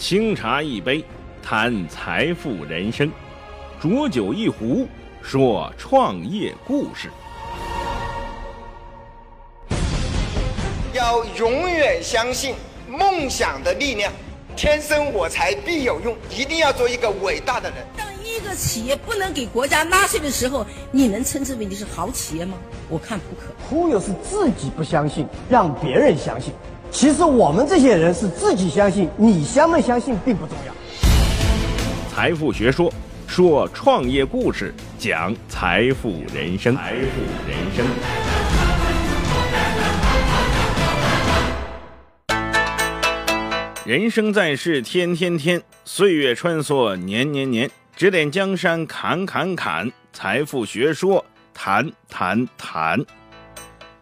清茶一杯，谈财富人生；浊酒一壶，说创业故事。要永远相信梦想的力量，天生我材必有用，一定要做一个伟大的人。当一个企业不能给国家纳税的时候，你能称之为你是好企业吗？我看不可。忽悠是自己不相信，让别人相信。其实我们这些人是自己相信，你相不相信并不重要。财富学说，说创业故事，讲财富人生。财富人生。人生在世，天天天，岁月穿梭，年年年，指点江山，砍砍砍，财富学说，谈谈谈。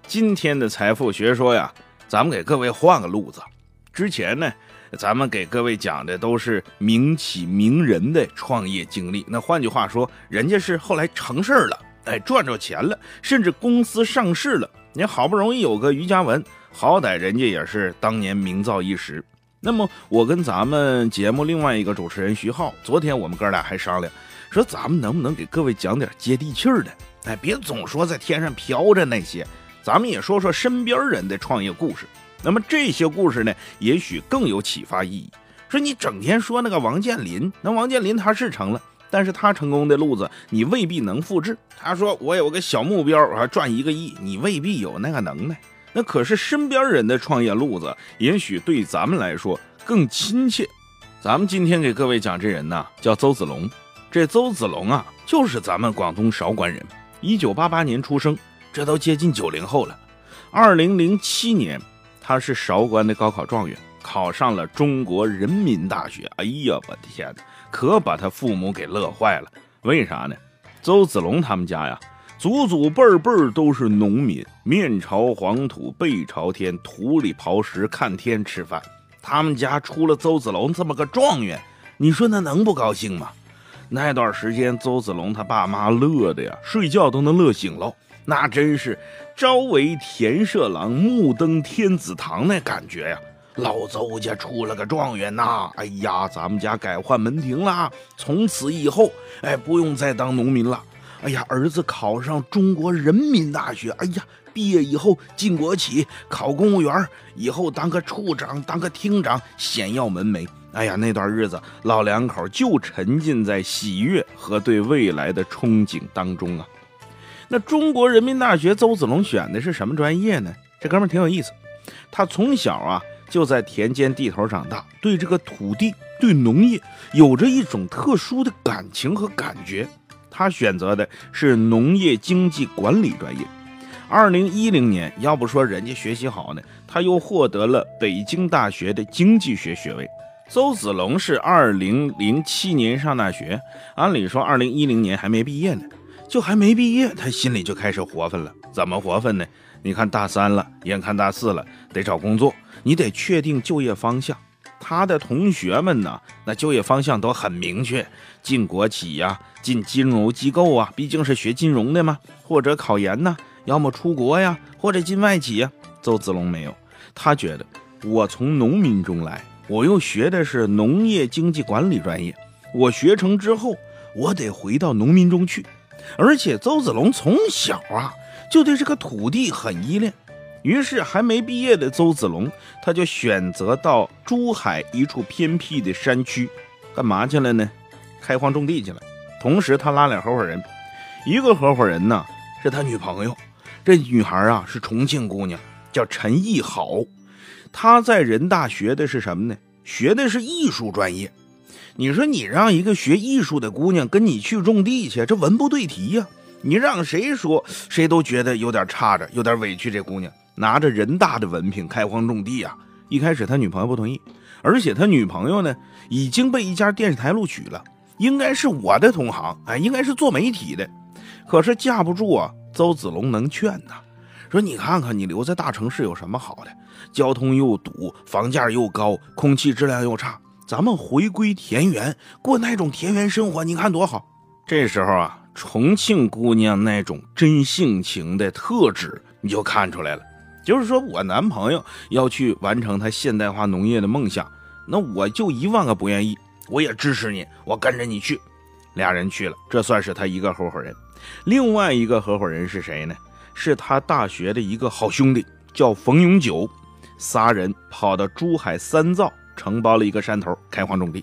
今天的财富学说呀。咱们给各位换个路子，之前呢，咱们给各位讲的都是名企名人的创业经历。那换句话说，人家是后来成事儿了，哎，赚着钱了，甚至公司上市了。你好不容易有个于嘉文，好歹人家也是当年名噪一时。那么，我跟咱们节目另外一个主持人徐浩，昨天我们哥俩还商量，说咱们能不能给各位讲点接地气儿的？哎，别总说在天上飘着那些。咱们也说说身边人的创业故事，那么这些故事呢，也许更有启发意义。说你整天说那个王健林，那王健林他是成了，但是他成功的路子你未必能复制。他说我有个小目标啊，赚一个亿，你未必有那个能耐。那可是身边人的创业路子，也许对咱们来说更亲切。咱们今天给各位讲这人呢，叫邹子龙。这邹子龙啊，就是咱们广东韶关人，一九八八年出生。这都接近九零后了。二零零七年，他是韶关的高考状元，考上了中国人民大学。哎呀，我的天哪，可把他父母给乐坏了。为啥呢？邹子龙他们家呀，祖祖辈辈都是农民，面朝黄土背朝天，土里刨食，看天吃饭。他们家出了邹子龙这么个状元，你说那能不高兴吗？那段时间，邹子龙他爸妈乐的呀，睡觉都能乐醒了。那真是朝为田舍郎，暮登天子堂那感觉呀！老邹家出了个状元呐！哎呀，咱们家改换门庭啦，从此以后，哎，不用再当农民了。哎呀，儿子考上中国人民大学，哎呀，毕业以后进国企，考公务员，以后当个处长，当个厅长，显耀门楣。哎呀，那段日子，老两口就沉浸在喜悦和对未来的憧憬当中啊。那中国人民大学邹子龙选的是什么专业呢？这哥们挺有意思，他从小啊就在田间地头长大，对这个土地、对农业有着一种特殊的感情和感觉。他选择的是农业经济管理专业。二零一零年，要不说人家学习好呢，他又获得了北京大学的经济学学位。邹子龙是二零零七年上大学，按理说二零一零年还没毕业呢。就还没毕业，他心里就开始活泛了。怎么活泛呢？你看大三了，眼看大四了，得找工作，你得确定就业方向。他的同学们呢，那就业方向都很明确，进国企呀，进金融机构啊，毕竟是学金融的嘛，或者考研呢，要么出国呀，或者进外企呀。邹子龙没有，他觉得我从农民中来，我又学的是农业经济管理专业，我学成之后，我得回到农民中去。而且邹子龙从小啊就对这个土地很依恋，于是还没毕业的邹子龙，他就选择到珠海一处偏僻的山区，干嘛去了呢？开荒种地去了。同时他拉俩合伙人，一个合伙人呢是他女朋友，这女孩啊是重庆姑娘，叫陈艺好。她在人大学的是什么呢？学的是艺术专业。你说你让一个学艺术的姑娘跟你去种地去，这文不对题呀！你让谁说，谁都觉得有点差着，有点委屈。这姑娘拿着人大的文凭开荒种地呀！一开始他女朋友不同意，而且他女朋友呢已经被一家电视台录取了，应该是我的同行，哎，应该是做媒体的。可是架不住啊，邹子龙能劝呐，说你看看你留在大城市有什么好的？交通又堵，房价又高，空气质量又差。咱们回归田园，过那种田园生活，你看多好。这时候啊，重庆姑娘那种真性情的特质你就看出来了。就是说我男朋友要去完成他现代化农业的梦想，那我就一万个不愿意，我也支持你，我跟着你去。俩人去了，这算是他一个合伙人。另外一个合伙人是谁呢？是他大学的一个好兄弟，叫冯永久。仨人跑到珠海三灶承包了一个山头，开荒种地。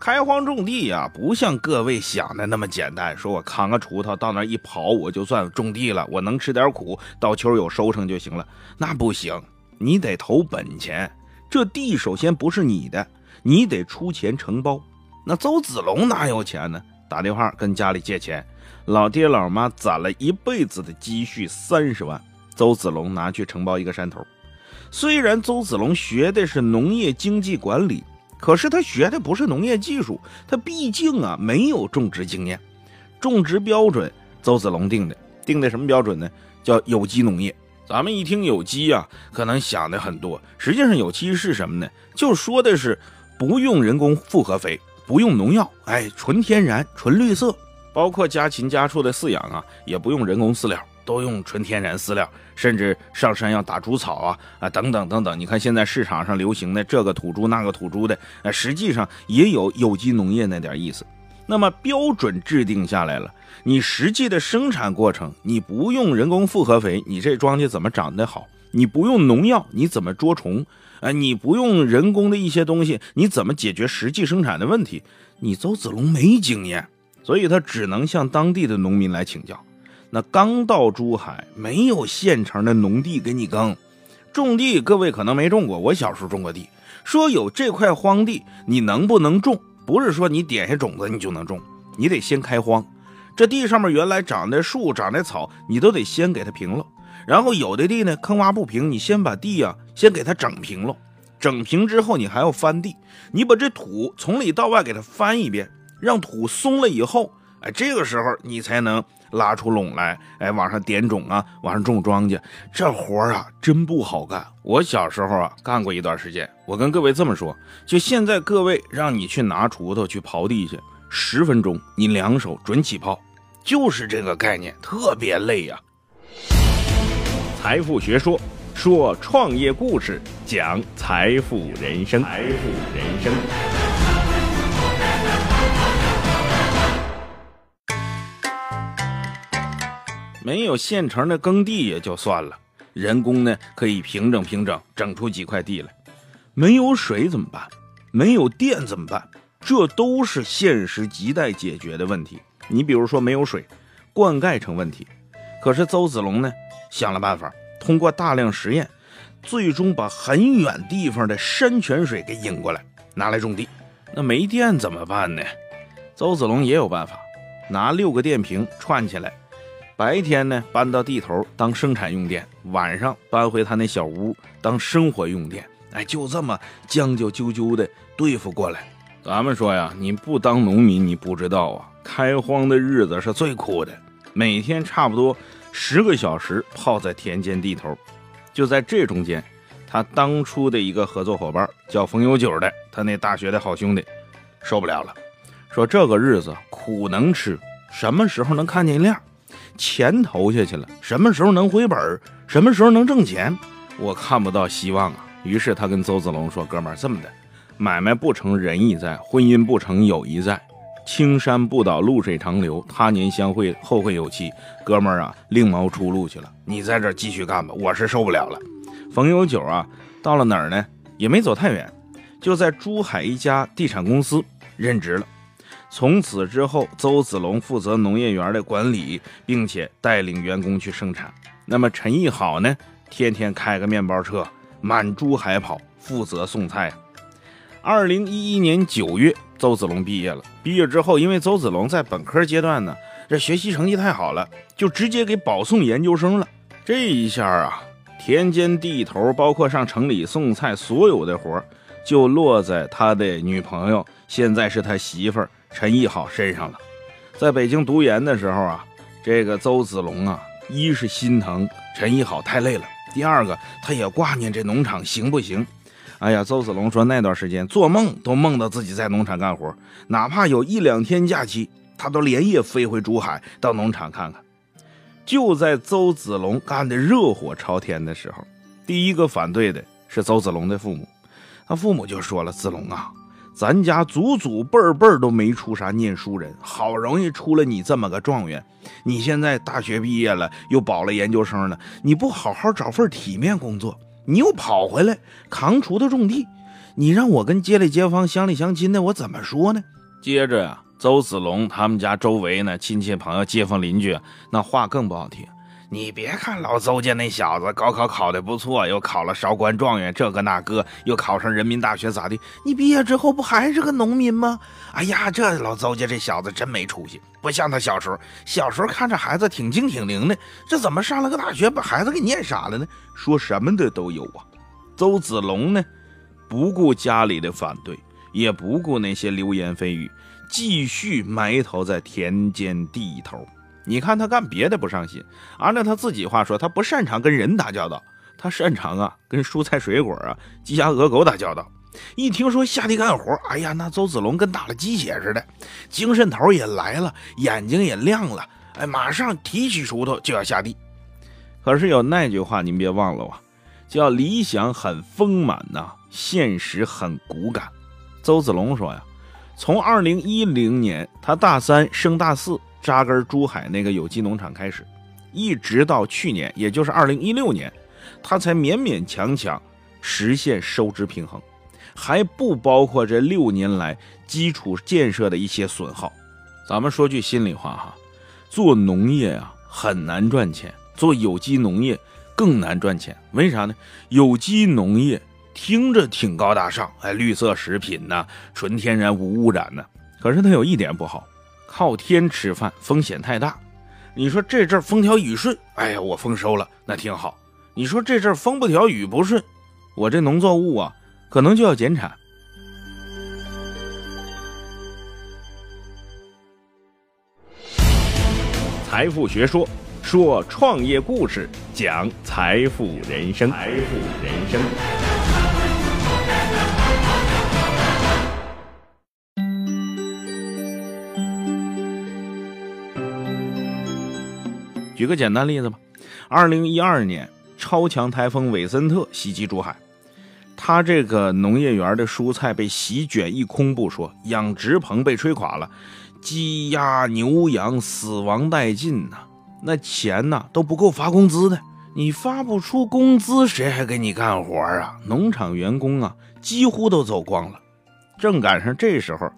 开荒种地呀，不像各位想的那么简单。说我扛个锄头到那一刨，我就算种地了，我能吃点苦，到秋有收成就行了。那不行，你得投本钱。这地首先不是你的，你得出钱承包。那邹子龙哪有钱呢？打电话跟家里借钱，老爹老妈攒了一辈子的积蓄三十万，邹子龙拿去承包一个山头。虽然邹子龙学的是农业经济管理。可是他学的不是农业技术，他毕竟啊没有种植经验。种植标准，邹子龙定的，定的什么标准呢？叫有机农业。咱们一听有机啊，可能想的很多。实际上有机是什么呢？就说的是不用人工复合肥，不用农药，哎，纯天然、纯绿色，包括家禽家畜的饲养啊，也不用人工饲料。都用纯天然饲料，甚至上山要打猪草啊啊等等等等。你看现在市场上流行的这个土猪那个土猪的，呃，实际上也有有机农业那点意思。那么标准制定下来了，你实际的生产过程，你不用人工复合肥，你这庄稼怎么长得好？你不用农药，你怎么捉虫？啊，你不用人工的一些东西，你怎么解决实际生产的问题？你邹子龙没经验，所以他只能向当地的农民来请教。那刚到珠海，没有现成的农地给你耕，种地各位可能没种过。我小时候种过地，说有这块荒地，你能不能种？不是说你点下种子你就能种，你得先开荒。这地上面原来长的树、长的草，你都得先给它平了。然后有的地呢坑洼不平，你先把地呀先给它整平了。整平之后，你还要翻地，你把这土从里到外给它翻一遍，让土松了以后，哎，这个时候你才能。拉出垄来，哎，往上点种啊，往上种庄稼，这活儿啊真不好干。我小时候啊干过一段时间。我跟各位这么说，就现在各位让你去拿锄头去刨地去，十分钟你两手准起泡，就是这个概念，特别累呀。财富学说说创业故事，讲财富人生，财富人生。没有现成的耕地也就算了，人工呢可以平整平整，整出几块地来。没有水怎么办？没有电怎么办？这都是现实亟待解决的问题。你比如说没有水，灌溉成问题。可是邹子龙呢想了办法，通过大量实验，最终把很远地方的山泉水给引过来，拿来种地。那没电怎么办呢？邹子龙也有办法，拿六个电瓶串起来。白天呢搬到地头当生产用电，晚上搬回他那小屋当生活用电。哎，就这么将就啾啾的对付过来。咱们说呀，你不当农民你不知道啊，开荒的日子是最苦的，每天差不多十个小时泡在田间地头。就在这中间，他当初的一个合作伙伴叫冯有九的，他那大学的好兄弟受不了了，说这个日子苦能吃，什么时候能看见亮？钱投下去了，什么时候能回本儿？什么时候能挣钱？我看不到希望啊！于是他跟邹子龙说：“哥们儿，这么的，买卖不成仁义在，婚姻不成友谊在，青山不倒，露水长流，他年相会，后会有期。哥们儿啊，另谋出路去了，你在这继续干吧，我是受不了了。”冯有九啊，到了哪儿呢？也没走太远，就在珠海一家地产公司任职了。从此之后，邹子龙负责农业园的管理，并且带领员工去生产。那么陈义好呢，天天开个面包车满珠海跑，负责送菜。二零一一年九月，邹子龙毕业了。毕业之后，因为邹子龙在本科阶段呢，这学习成绩太好了，就直接给保送研究生了。这一下啊，田间地头，包括上城里送菜，所有的活就落在他的女朋友，现在是他媳妇儿。陈毅好身上了，在北京读研的时候啊，这个邹子龙啊，一是心疼陈毅好太累了，第二个他也挂念这农场行不行？哎呀，邹子龙说那段时间做梦都梦到自己在农场干活，哪怕有一两天假期，他都连夜飞回珠海到农场看看。就在邹子龙干得热火朝天的时候，第一个反对的是邹子龙的父母。他父母就说了：“子龙啊，咱家祖祖辈辈都没出啥念书人，好容易出了你这么个状元，你现在大学毕业了，又保了研究生了，你不好好找份体面工作，你又跑回来扛锄头种地，你让我跟街里街坊、乡里乡亲的，我怎么说呢？”接着呀，邹子龙他们家周围呢，亲戚朋友、街坊邻居，那话更不好听。你别看老邹家那小子高考考得不错，又考了韶关状元，这个那个，又考上人民大学，咋的？你毕业之后不还是个农民吗？哎呀，这老邹家这小子真没出息，不像他小时候。小时候看着孩子挺精挺灵的，这怎么上了个大学把孩子给念傻了呢？说什么的都有啊。邹子龙呢，不顾家里的反对，也不顾那些流言蜚语，继续埋头在田间地头。你看他干别的不上心，按照他自己话说，他不擅长跟人打交道，他擅长啊跟蔬菜水果啊、鸡鸭鹅狗打交道。一听说下地干活，哎呀，那邹子龙跟打了鸡血似的，精神头也来了，眼睛也亮了，哎，马上提起锄头就要下地。可是有那句话您别忘了啊，叫理想很丰满呐，现实很骨感。邹子龙说呀，从二零一零年他大三升大四。扎根珠海那个有机农场开始，一直到去年，也就是二零一六年，他才勉勉强强实现收支平衡，还不包括这六年来基础建设的一些损耗。咱们说句心里话哈，做农业啊很难赚钱，做有机农业更难赚钱。为啥呢？有机农业听着挺高大上，哎，绿色食品呐，纯天然无污染呢。可是它有一点不好。靠天吃饭风险太大，你说这阵风调雨顺，哎呀，我丰收了，那挺好。你说这阵风不调雨不顺，我这农作物啊，可能就要减产。财富学说，说创业故事，讲财富人生，财富人生。举个简单例子吧，二零一二年超强台风韦森特袭击珠海，他这个农业园的蔬菜被席卷一空不说，养殖棚被吹垮了，鸡鸭牛羊死亡殆尽呐，那钱呐都不够发工资的，你发不出工资，谁还给你干活啊？农场员工啊几乎都走光了，正赶上这时候，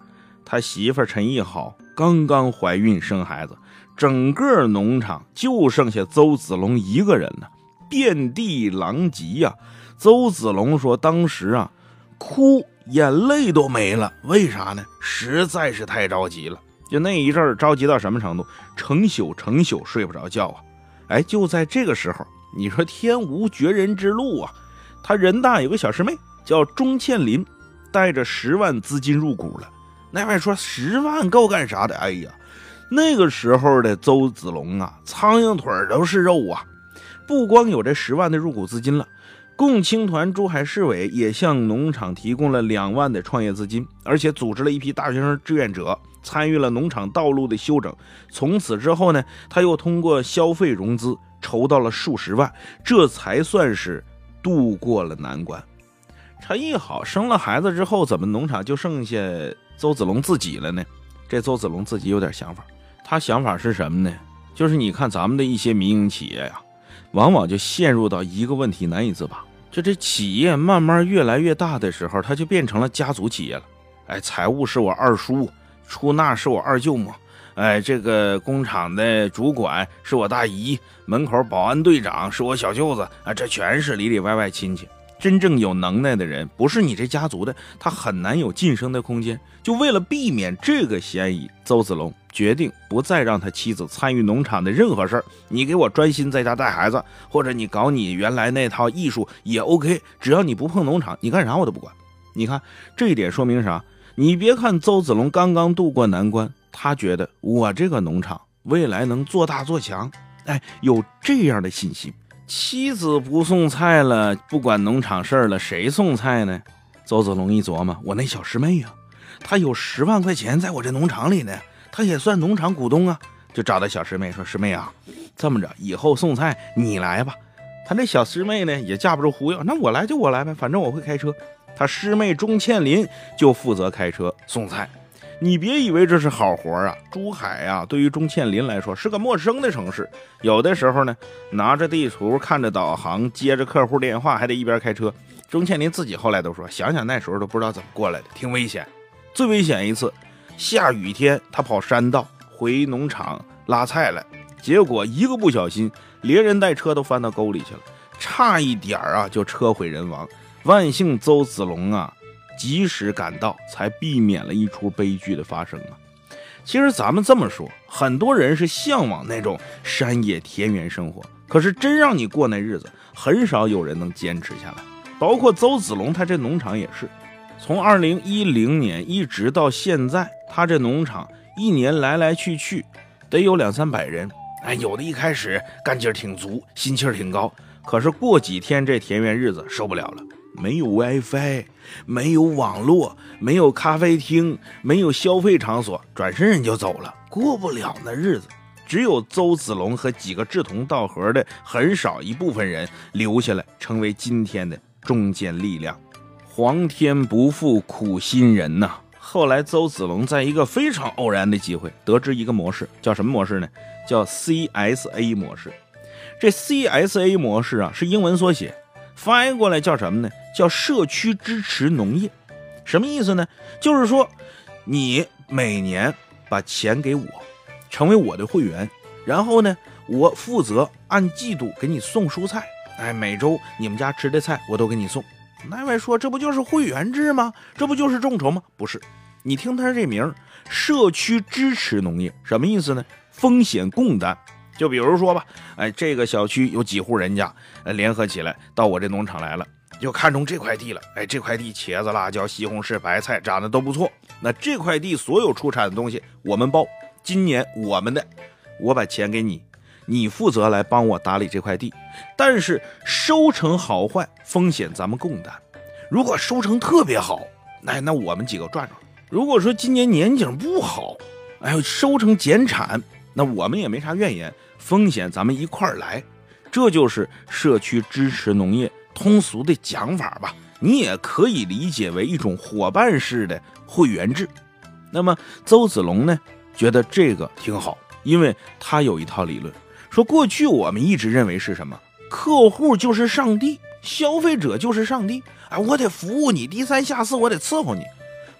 他媳妇陈义好刚刚怀孕生孩子。整个农场就剩下邹子龙一个人了，遍地狼藉呀！邹子龙说：“当时啊，哭，眼泪都没了。为啥呢？实在是太着急了。就那一阵儿，着急到什么程度？成宿成宿睡不着觉啊！哎，就在这个时候，你说天无绝人之路啊！他人大有个小师妹叫钟倩林，带着十万资金入股了。那位说十万够干啥的？哎呀！”那个时候的邹子龙啊，苍蝇腿都是肉啊！不光有这十万的入股资金了，共青团珠海市委也向农场提供了两万的创业资金，而且组织了一批大学生志愿者参与了农场道路的修整。从此之后呢，他又通过消费融资筹到了数十万，这才算是渡过了难关。陈毅好生了孩子之后，怎么农场就剩下邹子龙自己了呢？这邹子龙自己有点想法。他想法是什么呢？就是你看咱们的一些民营企业呀，往往就陷入到一个问题难以自拔。就这企业慢慢越来越大的时候，它就变成了家族企业了。哎，财务是我二叔，出纳是我二舅母，哎，这个工厂的主管是我大姨，门口保安队长是我小舅子啊，这全是里里外外亲戚。真正有能耐的人，不是你这家族的，他很难有晋升的空间。就为了避免这个嫌疑，邹子龙决定不再让他妻子参与农场的任何事儿。你给我专心在家带孩子，或者你搞你原来那套艺术也 OK，只要你不碰农场，你干啥我都不管。你看这一点说明啥？你别看邹子龙刚刚渡过难关，他觉得我这个农场未来能做大做强，哎，有这样的信心。妻子不送菜了，不管农场事儿了，谁送菜呢？邹子龙一琢磨，我那小师妹呀，她有十万块钱在我这农场里呢，她也算农场股东啊。就找到小师妹说：“师妹啊，这么着，以后送菜你来吧。”他那小师妹呢，也架不住忽悠，那我来就我来呗，反正我会开车。他师妹钟倩林就负责开车送菜。你别以为这是好活啊！珠海啊，对于钟倩林来说是个陌生的城市。有的时候呢，拿着地图，看着导航，接着客户电话，还得一边开车。钟倩林自己后来都说，想想那时候都不知道怎么过来的，挺危险。最危险一次，下雨天他跑山道回农场拉菜来，结果一个不小心，连人带车都翻到沟里去了，差一点啊就车毁人亡。万幸邹子龙啊。及时赶到，才避免了一出悲剧的发生啊！其实咱们这么说，很多人是向往那种山野田园生活，可是真让你过那日子，很少有人能坚持下来。包括邹子龙，他这农场也是，从二零一零年一直到现在，他这农场一年来来去去得有两三百人。哎，有的一开始干劲儿挺足，心气儿挺高，可是过几天这田园日子受不了了。没有 WiFi，没有网络，没有咖啡厅，没有消费场所，转身人就走了，过不了那日子。只有邹子龙和几个志同道合的很少一部分人留下来，成为今天的中坚力量。皇天不负苦心人呐！后来邹子龙在一个非常偶然的机会，得知一个模式，叫什么模式呢？叫 CSA 模式。这 CSA 模式啊，是英文缩写。翻译过来叫什么呢？叫社区支持农业，什么意思呢？就是说，你每年把钱给我，成为我的会员，然后呢，我负责按季度给你送蔬菜。哎，每周你们家吃的菜我都给你送。那位说，这不就是会员制吗？这不就是众筹吗？不是，你听他这名社区支持农业”什么意思呢？风险共担。就比如说吧，哎，这个小区有几户人家，呃，联合起来到我这农场来了，就看中这块地了。哎，这块地茄子、辣椒、西红柿、白菜长得都不错。那这块地所有出产的东西我们包，今年我们的，我把钱给你，你负责来帮我打理这块地。但是收成好坏风险咱们共担。如果收成特别好，那那我们几个赚着。如果说今年年景不好，哎，收成减产，那我们也没啥怨言。风险咱们一块儿来，这就是社区支持农业通俗的讲法吧。你也可以理解为一种伙伴式的会员制。那么邹子龙呢，觉得这个挺好，因为他有一套理论，说过去我们一直认为是什么，客户就是上帝，消费者就是上帝，哎，我得服务你，低三下四，我得伺候你。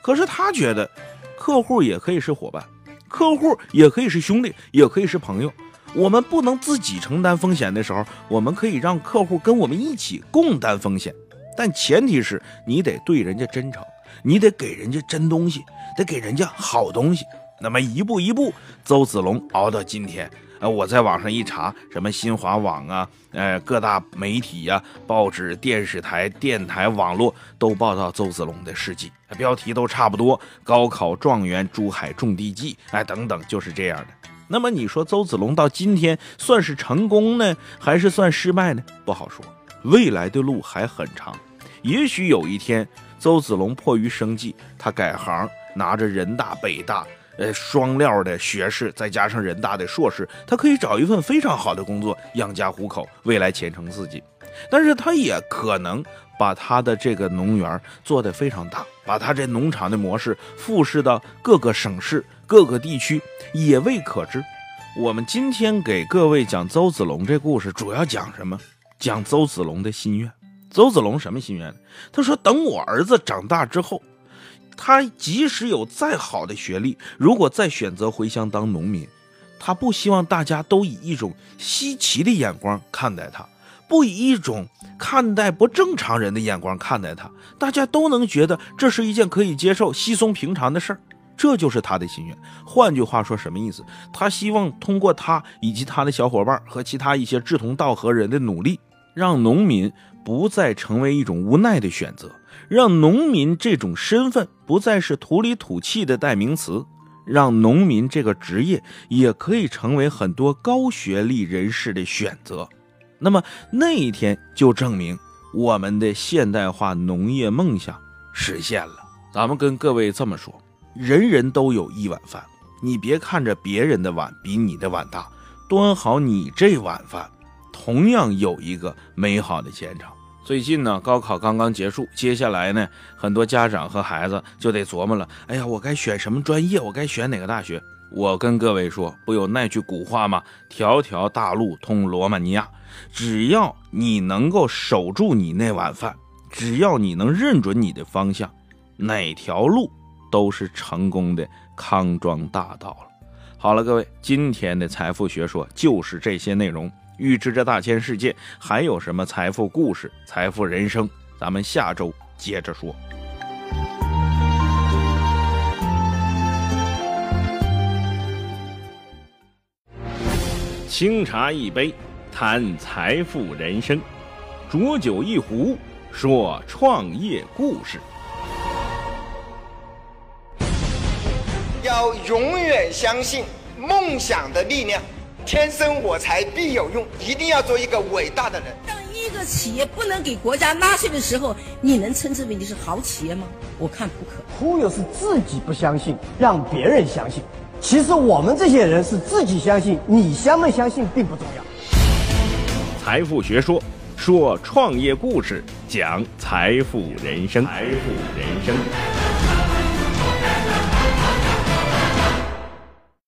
可是他觉得，客户也可以是伙伴，客户也可以是兄弟，也可以是朋友。我们不能自己承担风险的时候，我们可以让客户跟我们一起共担风险，但前提是你得对人家真诚，你得给人家真东西，得给人家好东西。那么一步一步，邹子龙熬到今天，呃，我在网上一查，什么新华网啊，呃，各大媒体呀、报纸、电视台、电台、网络都报道邹子龙的事迹，标题都差不多：高考状元、珠海种地记，哎，等等，就是这样的。那么你说邹子龙到今天算是成功呢，还是算失败呢？不好说，未来的路还很长。也许有一天，邹子龙迫于生计，他改行，拿着人大、北大，呃，双料的学士，再加上人大的硕士，他可以找一份非常好的工作，养家糊口，未来前程似锦。但是他也可能把他的这个农园做得非常大，把他这农场的模式复制到各个省市。各个地区也未可知。我们今天给各位讲邹子龙这故事，主要讲什么？讲邹子龙的心愿。邹子龙什么心愿？他说：“等我儿子长大之后，他即使有再好的学历，如果再选择回乡当农民，他不希望大家都以一种稀奇的眼光看待他，不以一种看待不正常人的眼光看待他，大家都能觉得这是一件可以接受、稀松平常的事儿。”这就是他的心愿。换句话说，什么意思？他希望通过他以及他的小伙伴和其他一些志同道合人的努力，让农民不再成为一种无奈的选择，让农民这种身份不再是土里土气的代名词，让农民这个职业也可以成为很多高学历人士的选择。那么那一天就证明我们的现代化农业梦想实现了。咱们跟各位这么说。人人都有一碗饭，你别看着别人的碗比你的碗大，端好你这碗饭，同样有一个美好的前程。最近呢，高考刚刚结束，接下来呢，很多家长和孩子就得琢磨了。哎呀，我该选什么专业？我该选哪个大学？我跟各位说，不有那句古话吗？条条大路通罗马尼亚。只要你能够守住你那碗饭，只要你能认准你的方向，哪条路都是成功的康庄大道了。好了，各位，今天的财富学说就是这些内容。预知这大千世界还有什么财富故事、财富人生，咱们下周接着说。清茶一杯，谈财富人生；浊酒一壶，说创业故事。要永远相信梦想的力量。天生我材必有用，一定要做一个伟大的人。当一个企业不能给国家纳税的时候，你能称之为你是好企业吗？我看不可。忽悠是自己不相信，让别人相信。其实我们这些人是自己相信，你相不相信并不重要。财富学说，说创业故事，讲财富人生。财富人生。